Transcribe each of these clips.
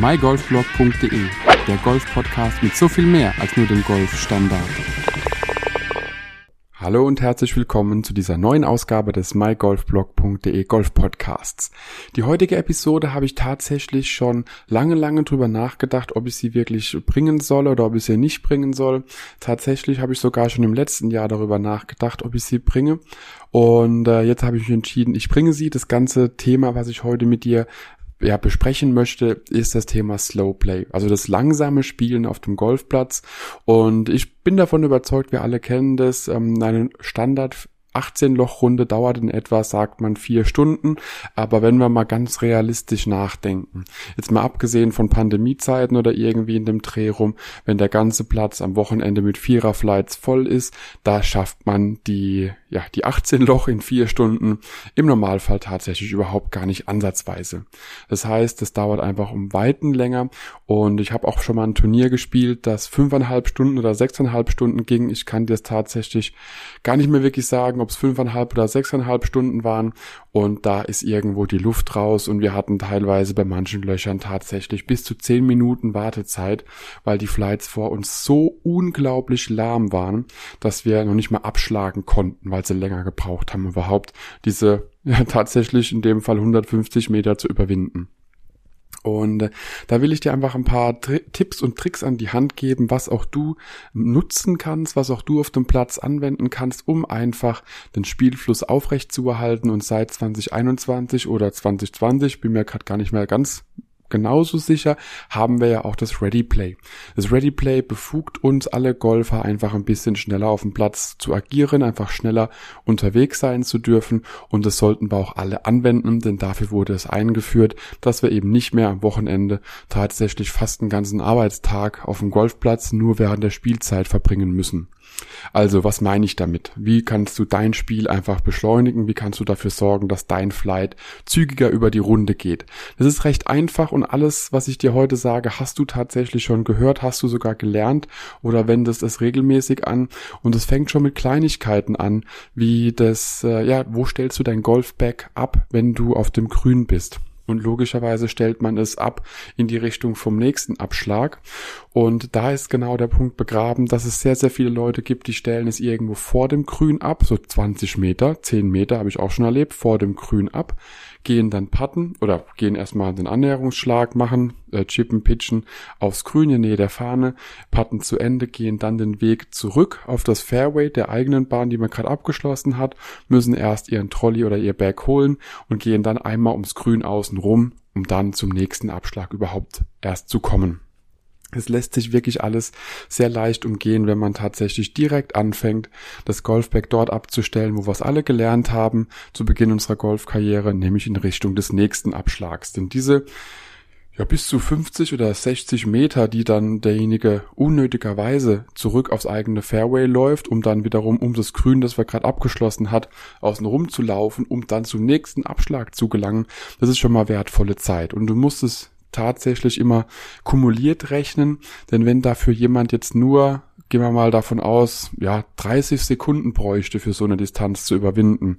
mygolfblog.de, der Golf-Podcast mit so viel mehr als nur dem Golfstandard. Hallo und herzlich willkommen zu dieser neuen Ausgabe des mygolfblog.de Golf Podcasts. Die heutige Episode habe ich tatsächlich schon lange, lange drüber nachgedacht, ob ich sie wirklich bringen soll oder ob ich sie nicht bringen soll. Tatsächlich habe ich sogar schon im letzten Jahr darüber nachgedacht, ob ich sie bringe. Und äh, jetzt habe ich mich entschieden, ich bringe sie. Das ganze Thema, was ich heute mit dir ja, besprechen möchte, ist das Thema Slow Play, also das langsame Spielen auf dem Golfplatz. Und ich bin davon überzeugt, wir alle kennen das, ähm, einen Standard 18 Loch Runde dauert in etwa, sagt man, vier Stunden. Aber wenn wir mal ganz realistisch nachdenken, jetzt mal abgesehen von Pandemiezeiten oder irgendwie in dem Dreh rum, wenn der ganze Platz am Wochenende mit Viererflights voll ist, da schafft man die, ja, die 18 Loch in vier Stunden im Normalfall tatsächlich überhaupt gar nicht ansatzweise. Das heißt, es dauert einfach um Weiten länger und ich habe auch schon mal ein Turnier gespielt, das fünfeinhalb Stunden oder sechseinhalb Stunden ging. Ich kann dir das tatsächlich gar nicht mehr wirklich sagen, sagen, ob es fünfeinhalb oder sechseinhalb Stunden waren. Und da ist irgendwo die Luft raus und wir hatten teilweise bei manchen Löchern tatsächlich bis zu zehn Minuten Wartezeit, weil die Flights vor uns so unglaublich lahm waren, dass wir noch nicht mal abschlagen konnten, weil sie länger gebraucht haben, überhaupt diese ja, tatsächlich in dem Fall 150 Meter zu überwinden. Und äh, da will ich dir einfach ein paar Tri Tipps und Tricks an die Hand geben, was auch du nutzen kannst, was auch du auf dem Platz anwenden kannst, um einfach den Spielfluss aufrecht zu erhalten. Und seit 2021 oder 2020, bin mir gerade gar nicht mehr ganz genauso sicher haben wir ja auch das Ready Play. Das Ready Play befugt uns alle Golfer einfach ein bisschen schneller auf dem Platz zu agieren, einfach schneller unterwegs sein zu dürfen und das sollten wir auch alle anwenden, denn dafür wurde es eingeführt, dass wir eben nicht mehr am Wochenende tatsächlich fast einen ganzen Arbeitstag auf dem Golfplatz nur während der Spielzeit verbringen müssen. Also, was meine ich damit? Wie kannst du dein Spiel einfach beschleunigen? Wie kannst du dafür sorgen, dass dein Flight zügiger über die Runde geht? Das ist recht einfach und alles, was ich dir heute sage, hast du tatsächlich schon gehört, hast du sogar gelernt oder wendest es regelmäßig an und es fängt schon mit Kleinigkeiten an, wie das, äh, ja, wo stellst du dein Golfbag ab, wenn du auf dem Grün bist? Und logischerweise stellt man es ab in die Richtung vom nächsten Abschlag. Und da ist genau der Punkt begraben, dass es sehr, sehr viele Leute gibt, die stellen es irgendwo vor dem Grün ab, so 20 Meter, 10 Meter habe ich auch schon erlebt, vor dem Grün ab gehen dann putten oder gehen erstmal den Annäherungsschlag machen, äh, chippen, pitchen aufs Grün in Nähe der Fahne, putten zu Ende, gehen dann den Weg zurück auf das Fairway der eigenen Bahn, die man gerade abgeschlossen hat, müssen erst ihren Trolley oder ihr Bag holen und gehen dann einmal ums Grün außen rum, um dann zum nächsten Abschlag überhaupt erst zu kommen. Es lässt sich wirklich alles sehr leicht umgehen, wenn man tatsächlich direkt anfängt, das Golfbag dort abzustellen, wo wir es alle gelernt haben zu Beginn unserer Golfkarriere, nämlich in Richtung des nächsten Abschlags. Denn diese ja, bis zu 50 oder 60 Meter, die dann derjenige unnötigerweise zurück aufs eigene Fairway läuft, um dann wiederum um das Grün, das wir gerade abgeschlossen hat, außen rum zu laufen, um dann zum nächsten Abschlag zu gelangen, das ist schon mal wertvolle Zeit. Und du musst es tatsächlich immer kumuliert rechnen, denn wenn dafür jemand jetzt nur, gehen wir mal davon aus, ja, 30 Sekunden bräuchte für so eine Distanz zu überwinden.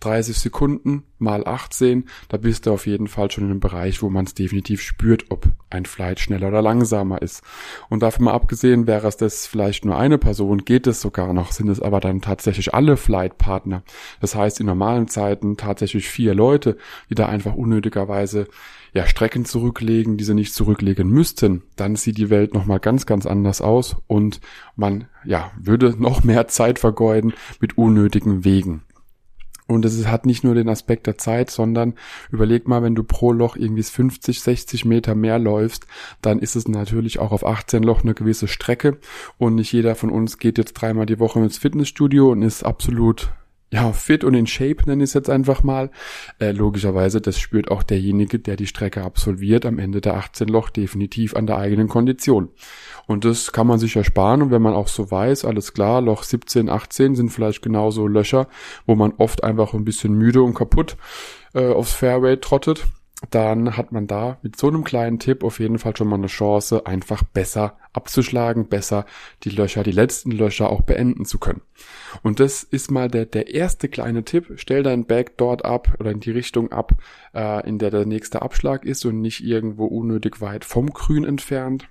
30 Sekunden mal 18, da bist du auf jeden Fall schon in einem Bereich, wo man es definitiv spürt, ob ein Flight schneller oder langsamer ist. Und davon mal abgesehen, wäre es das vielleicht nur eine Person, geht es sogar noch, sind es aber dann tatsächlich alle Flight-Partner. Das heißt, in normalen Zeiten tatsächlich vier Leute, die da einfach unnötigerweise ja, Strecken zurücklegen, die sie nicht zurücklegen müssten, dann sieht die Welt nochmal ganz, ganz anders aus und man, ja, würde noch mehr Zeit vergeuden mit unnötigen Wegen. Und es hat nicht nur den Aspekt der Zeit, sondern überleg mal, wenn du pro Loch irgendwie 50, 60 Meter mehr läufst, dann ist es natürlich auch auf 18 Loch eine gewisse Strecke. Und nicht jeder von uns geht jetzt dreimal die Woche ins Fitnessstudio und ist absolut ja, fit und in Shape, nenne ich es jetzt einfach mal. Äh, logischerweise, das spürt auch derjenige, der die Strecke absolviert, am Ende der 18 Loch definitiv an der eigenen Kondition. Und das kann man sich ersparen und wenn man auch so weiß, alles klar, Loch 17, 18 sind vielleicht genauso Löcher, wo man oft einfach ein bisschen müde und kaputt äh, aufs Fairway trottet dann hat man da mit so einem kleinen Tipp auf jeden Fall schon mal eine Chance, einfach besser abzuschlagen, besser die Löcher, die letzten Löcher auch beenden zu können. Und das ist mal der, der erste kleine Tipp. Stell dein Bag dort ab oder in die Richtung ab, äh, in der der nächste Abschlag ist und nicht irgendwo unnötig weit vom Grün entfernt.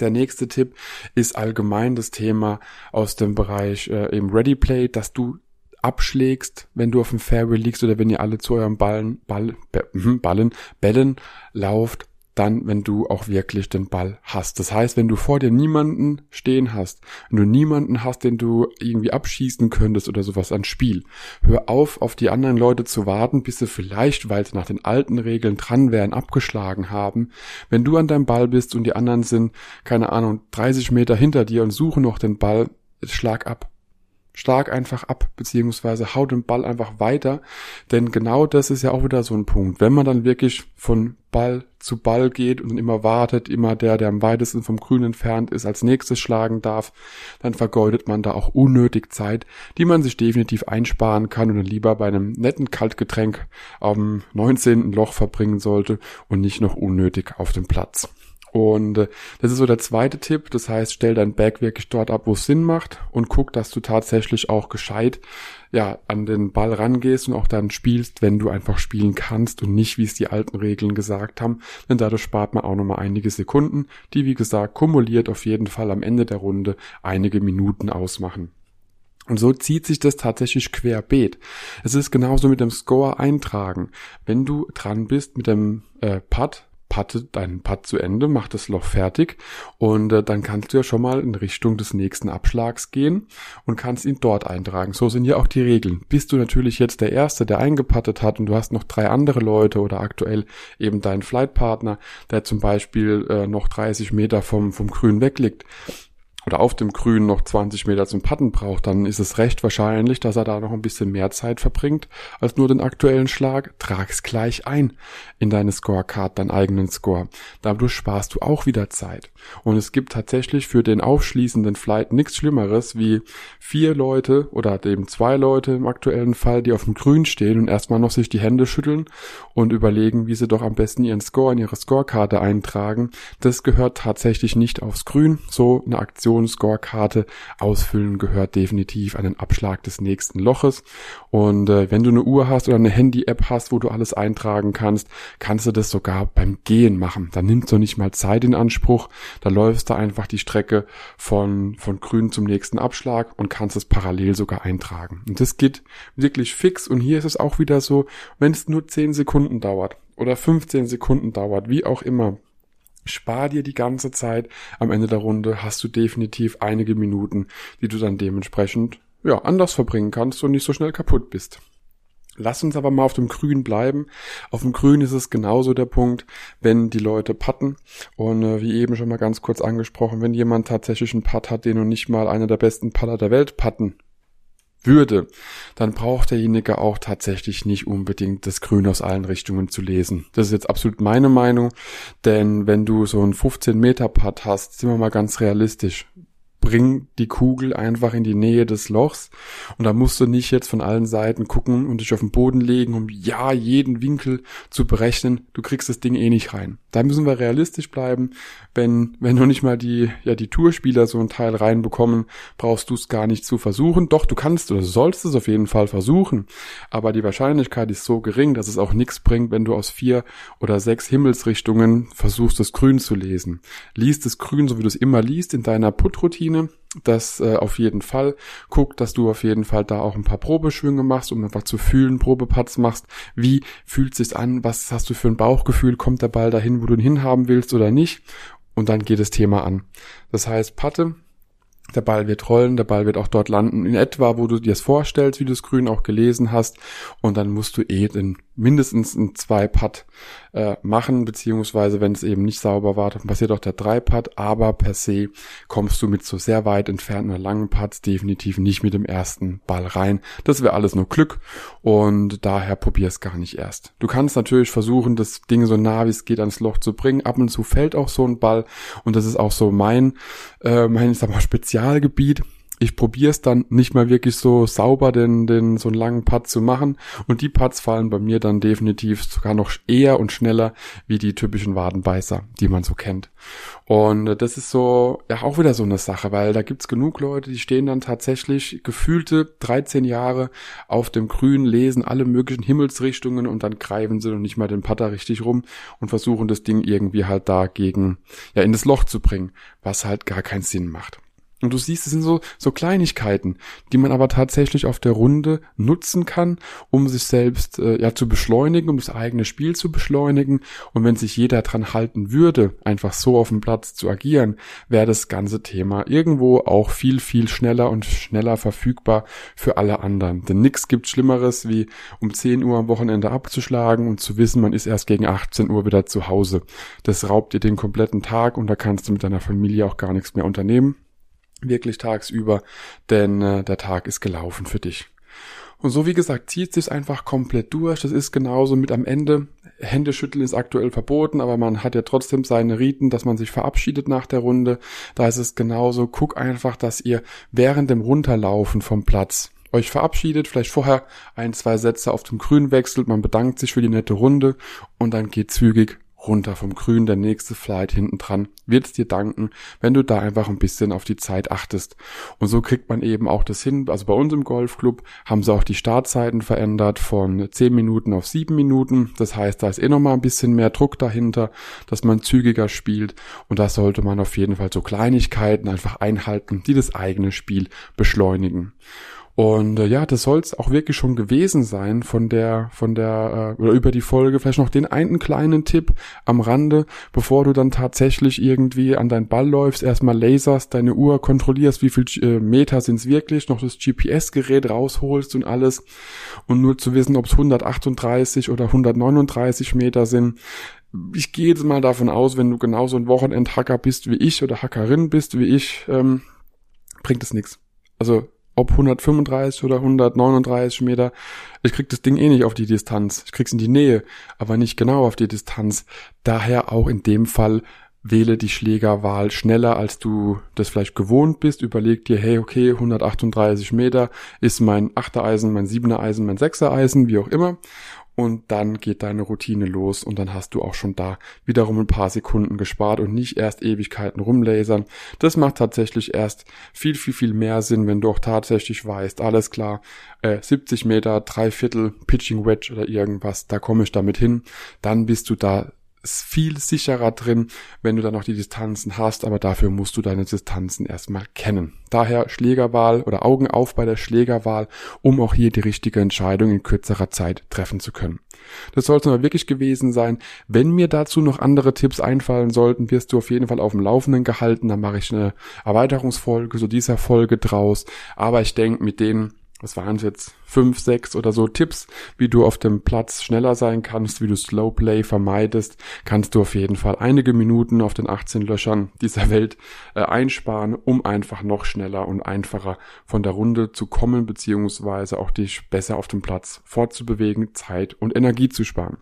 Der nächste Tipp ist allgemein das Thema aus dem Bereich äh, im Ready Play, dass du abschlägst, wenn du auf dem Fairway liegst oder wenn ihr alle zu eurem Ballen, Ball, hm, Ballen, Bällen lauft, dann, wenn du auch wirklich den Ball hast. Das heißt, wenn du vor dir niemanden stehen hast, wenn du niemanden hast, den du irgendwie abschießen könntest oder sowas an Spiel, hör auf, auf die anderen Leute zu warten, bis sie vielleicht, weil sie nach den alten Regeln dran wären, abgeschlagen haben. Wenn du an deinem Ball bist und die anderen sind, keine Ahnung, 30 Meter hinter dir und suchen noch den Ball, schlag ab stark einfach ab, beziehungsweise haut den Ball einfach weiter. Denn genau das ist ja auch wieder so ein Punkt. Wenn man dann wirklich von Ball zu Ball geht und immer wartet, immer der, der am weitesten vom Grün entfernt ist, als nächstes schlagen darf, dann vergeudet man da auch unnötig Zeit, die man sich definitiv einsparen kann und dann lieber bei einem netten Kaltgetränk am 19. Loch verbringen sollte und nicht noch unnötig auf dem Platz. Und äh, das ist so der zweite Tipp. Das heißt, stell dein Bag wirklich dort ab, wo es Sinn macht und guck, dass du tatsächlich auch gescheit ja an den Ball rangehst und auch dann spielst, wenn du einfach spielen kannst und nicht, wie es die alten Regeln gesagt haben. Denn dadurch spart man auch nochmal einige Sekunden, die wie gesagt kumuliert auf jeden Fall am Ende der Runde einige Minuten ausmachen. Und so zieht sich das tatsächlich querbeet. Es ist genauso mit dem Score eintragen. Wenn du dran bist mit dem äh, Putt, patte deinen Putt zu Ende, mach das Loch fertig und äh, dann kannst du ja schon mal in Richtung des nächsten Abschlags gehen und kannst ihn dort eintragen. So sind ja auch die Regeln. Bist du natürlich jetzt der Erste, der eingepattet hat und du hast noch drei andere Leute oder aktuell eben deinen Flightpartner, der zum Beispiel äh, noch 30 Meter vom, vom Grün wegliegt, oder auf dem Grün noch 20 Meter zum Patten braucht, dann ist es recht wahrscheinlich, dass er da noch ein bisschen mehr Zeit verbringt als nur den aktuellen Schlag. Trag's gleich ein in deine Scorecard, deinen eigenen Score. Dadurch sparst du auch wieder Zeit. Und es gibt tatsächlich für den aufschließenden Flight nichts Schlimmeres wie vier Leute oder eben zwei Leute im aktuellen Fall, die auf dem Grün stehen und erstmal noch sich die Hände schütteln und überlegen, wie sie doch am besten ihren Score in ihre Scorekarte eintragen. Das gehört tatsächlich nicht aufs Grün. So eine Aktion Positionsscorekarte ausfüllen gehört definitiv an den Abschlag des nächsten Loches. Und äh, wenn du eine Uhr hast oder eine Handy-App hast, wo du alles eintragen kannst, kannst du das sogar beim Gehen machen. Da nimmst du nicht mal Zeit in Anspruch. Da läufst du einfach die Strecke von, von grün zum nächsten Abschlag und kannst es parallel sogar eintragen. Und das geht wirklich fix. Und hier ist es auch wieder so, wenn es nur 10 Sekunden dauert oder 15 Sekunden dauert, wie auch immer, Spar dir die ganze Zeit. Am Ende der Runde hast du definitiv einige Minuten, die du dann dementsprechend ja, anders verbringen kannst und nicht so schnell kaputt bist. Lass uns aber mal auf dem Grün bleiben. Auf dem Grün ist es genauso der Punkt, wenn die Leute patten. Und äh, wie eben schon mal ganz kurz angesprochen, wenn jemand tatsächlich einen Putt hat, den noch nicht mal einer der besten Putter der Welt patten würde, dann braucht derjenige auch tatsächlich nicht unbedingt das Grün aus allen Richtungen zu lesen. Das ist jetzt absolut meine Meinung, denn wenn du so einen 15 Meter Putt hast, sind wir mal ganz realistisch, bring die Kugel einfach in die Nähe des Lochs und da musst du nicht jetzt von allen Seiten gucken und dich auf den Boden legen, um ja jeden Winkel zu berechnen. Du kriegst das Ding eh nicht rein. Da müssen wir realistisch bleiben. Wenn, wenn noch nicht mal die, ja, die Tourspieler so ein Teil reinbekommen, brauchst du es gar nicht zu versuchen. Doch, du kannst oder sollst es auf jeden Fall versuchen. Aber die Wahrscheinlichkeit ist so gering, dass es auch nichts bringt, wenn du aus vier oder sechs Himmelsrichtungen versuchst, das Grün zu lesen. Lies das Grün, so wie du es immer liest, in deiner Puttroutine Routine. Das äh, auf jeden Fall. Guck, dass du auf jeden Fall da auch ein paar Probeschwünge machst, um einfach zu fühlen, Probepatz machst. Wie fühlt sich's an? Was hast du für ein Bauchgefühl? Kommt der Ball dahin, wo du ihn hinhaben willst oder nicht? Und dann geht das Thema an. Das heißt, Patte, der Ball wird rollen, der Ball wird auch dort landen, in etwa, wo du dir es vorstellst, wie du das Grün auch gelesen hast. Und dann musst du eh den mindestens ein Zwei-Putt äh, machen, beziehungsweise wenn es eben nicht sauber war, dann passiert auch der Drei-Putt, aber per se kommst du mit so sehr weit entfernten langen Putts definitiv nicht mit dem ersten Ball rein. Das wäre alles nur Glück und daher probier es gar nicht erst. Du kannst natürlich versuchen, das Ding so nah wie es geht ans Loch zu bringen. Ab und zu fällt auch so ein Ball und das ist auch so mein, äh, mein ich sag mal, Spezialgebiet ich probiere es dann nicht mal wirklich so sauber, den, den so einen langen Putt zu machen. Und die Putts fallen bei mir dann definitiv sogar noch eher und schneller wie die typischen Wadenbeißer, die man so kennt. Und äh, das ist so, ja, auch wieder so eine Sache, weil da gibt's genug Leute, die stehen dann tatsächlich gefühlte 13 Jahre auf dem Grün, lesen alle möglichen Himmelsrichtungen und dann greifen sie noch nicht mal den Putter richtig rum und versuchen das Ding irgendwie halt dagegen, ja, in das Loch zu bringen, was halt gar keinen Sinn macht. Und du siehst, es sind so, so Kleinigkeiten, die man aber tatsächlich auf der Runde nutzen kann, um sich selbst äh, ja zu beschleunigen, um das eigene Spiel zu beschleunigen. Und wenn sich jeder dran halten würde, einfach so auf dem Platz zu agieren, wäre das ganze Thema irgendwo auch viel, viel schneller und schneller verfügbar für alle anderen. Denn nichts gibt Schlimmeres, wie um 10 Uhr am Wochenende abzuschlagen und zu wissen, man ist erst gegen 18 Uhr wieder zu Hause. Das raubt dir den kompletten Tag und da kannst du mit deiner Familie auch gar nichts mehr unternehmen wirklich tagsüber, denn äh, der Tag ist gelaufen für dich. Und so wie gesagt, zieht sich einfach komplett durch. Das ist genauso mit am Ende. Händeschütteln ist aktuell verboten, aber man hat ja trotzdem seine Riten, dass man sich verabschiedet nach der Runde. Da ist es genauso. Guck einfach, dass ihr während dem Runterlaufen vom Platz euch verabschiedet, vielleicht vorher ein, zwei Sätze auf dem Grün wechselt, man bedankt sich für die nette Runde und dann geht zügig runter vom Grün, der nächste Flight hinten dran, wird es dir danken, wenn du da einfach ein bisschen auf die Zeit achtest. Und so kriegt man eben auch das hin. Also bei uns im Golfclub haben sie auch die Startzeiten verändert von 10 Minuten auf 7 Minuten. Das heißt, da ist eh nochmal ein bisschen mehr Druck dahinter, dass man zügiger spielt. Und da sollte man auf jeden Fall so Kleinigkeiten einfach einhalten, die das eigene Spiel beschleunigen. Und äh, ja, das soll es auch wirklich schon gewesen sein von der, von der, äh, oder über die Folge. Vielleicht noch den einen kleinen Tipp am Rande, bevor du dann tatsächlich irgendwie an deinen Ball läufst, erstmal laserst, deine Uhr kontrollierst, wie viel äh, Meter sind es wirklich, noch das GPS-Gerät rausholst und alles. Und nur zu wissen, ob es 138 oder 139 Meter sind. Ich gehe jetzt mal davon aus, wenn du genauso ein Wochenendhacker bist wie ich oder Hackerin bist wie ich, ähm, bringt es nichts. Also ob 135 oder 139 Meter, ich krieg das Ding eh nicht auf die Distanz. Ich krieg's in die Nähe, aber nicht genau auf die Distanz. Daher auch in dem Fall wähle die Schlägerwahl schneller, als du das vielleicht gewohnt bist. Überleg dir, hey, okay, 138 Meter ist mein 8er Eisen, mein 7er Eisen, mein 6er Eisen, wie auch immer und dann geht deine Routine los und dann hast du auch schon da wiederum ein paar Sekunden gespart und nicht erst Ewigkeiten rumlasern. Das macht tatsächlich erst viel, viel, viel mehr Sinn, wenn du auch tatsächlich weißt, alles klar, äh, 70 Meter, drei Viertel, Pitching Wedge oder irgendwas, da komme ich damit hin, dann bist du da ist viel sicherer drin, wenn du dann noch die Distanzen hast, aber dafür musst du deine Distanzen erstmal kennen. Daher Schlägerwahl oder Augen auf bei der Schlägerwahl, um auch hier die richtige Entscheidung in kürzerer Zeit treffen zu können. Das sollte mal wirklich gewesen sein. Wenn mir dazu noch andere Tipps einfallen sollten, wirst du auf jeden Fall auf dem Laufenden gehalten. Dann mache ich eine Erweiterungsfolge, so dieser Folge draus. Aber ich denke, mit denen was waren es jetzt, fünf, sechs oder so Tipps, wie du auf dem Platz schneller sein kannst, wie du Slowplay vermeidest, kannst du auf jeden Fall einige Minuten auf den 18 Löchern dieser Welt äh, einsparen, um einfach noch schneller und einfacher von der Runde zu kommen, beziehungsweise auch dich besser auf dem Platz fortzubewegen, Zeit und Energie zu sparen.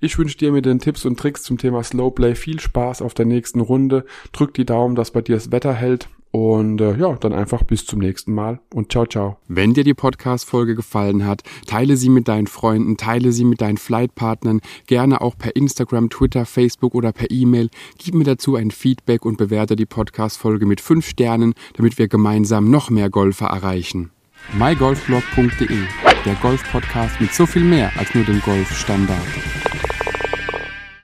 Ich wünsche dir mit den Tipps und Tricks zum Thema Slowplay viel Spaß auf der nächsten Runde. Drück die Daumen, dass bei dir das Wetter hält und äh, ja, dann einfach bis zum nächsten Mal und ciao, ciao. Wenn dir die Podcast-Folge gefallen hat, teile sie mit deinen Freunden, teile sie mit deinen Flightpartnern, gerne auch per Instagram, Twitter, Facebook oder per E-Mail. Gib mir dazu ein Feedback und bewerte die Podcast-Folge mit fünf Sternen, damit wir gemeinsam noch mehr Golfer erreichen. mygolfblog.de, der Golf-Podcast mit so viel mehr als nur dem Golfstandard.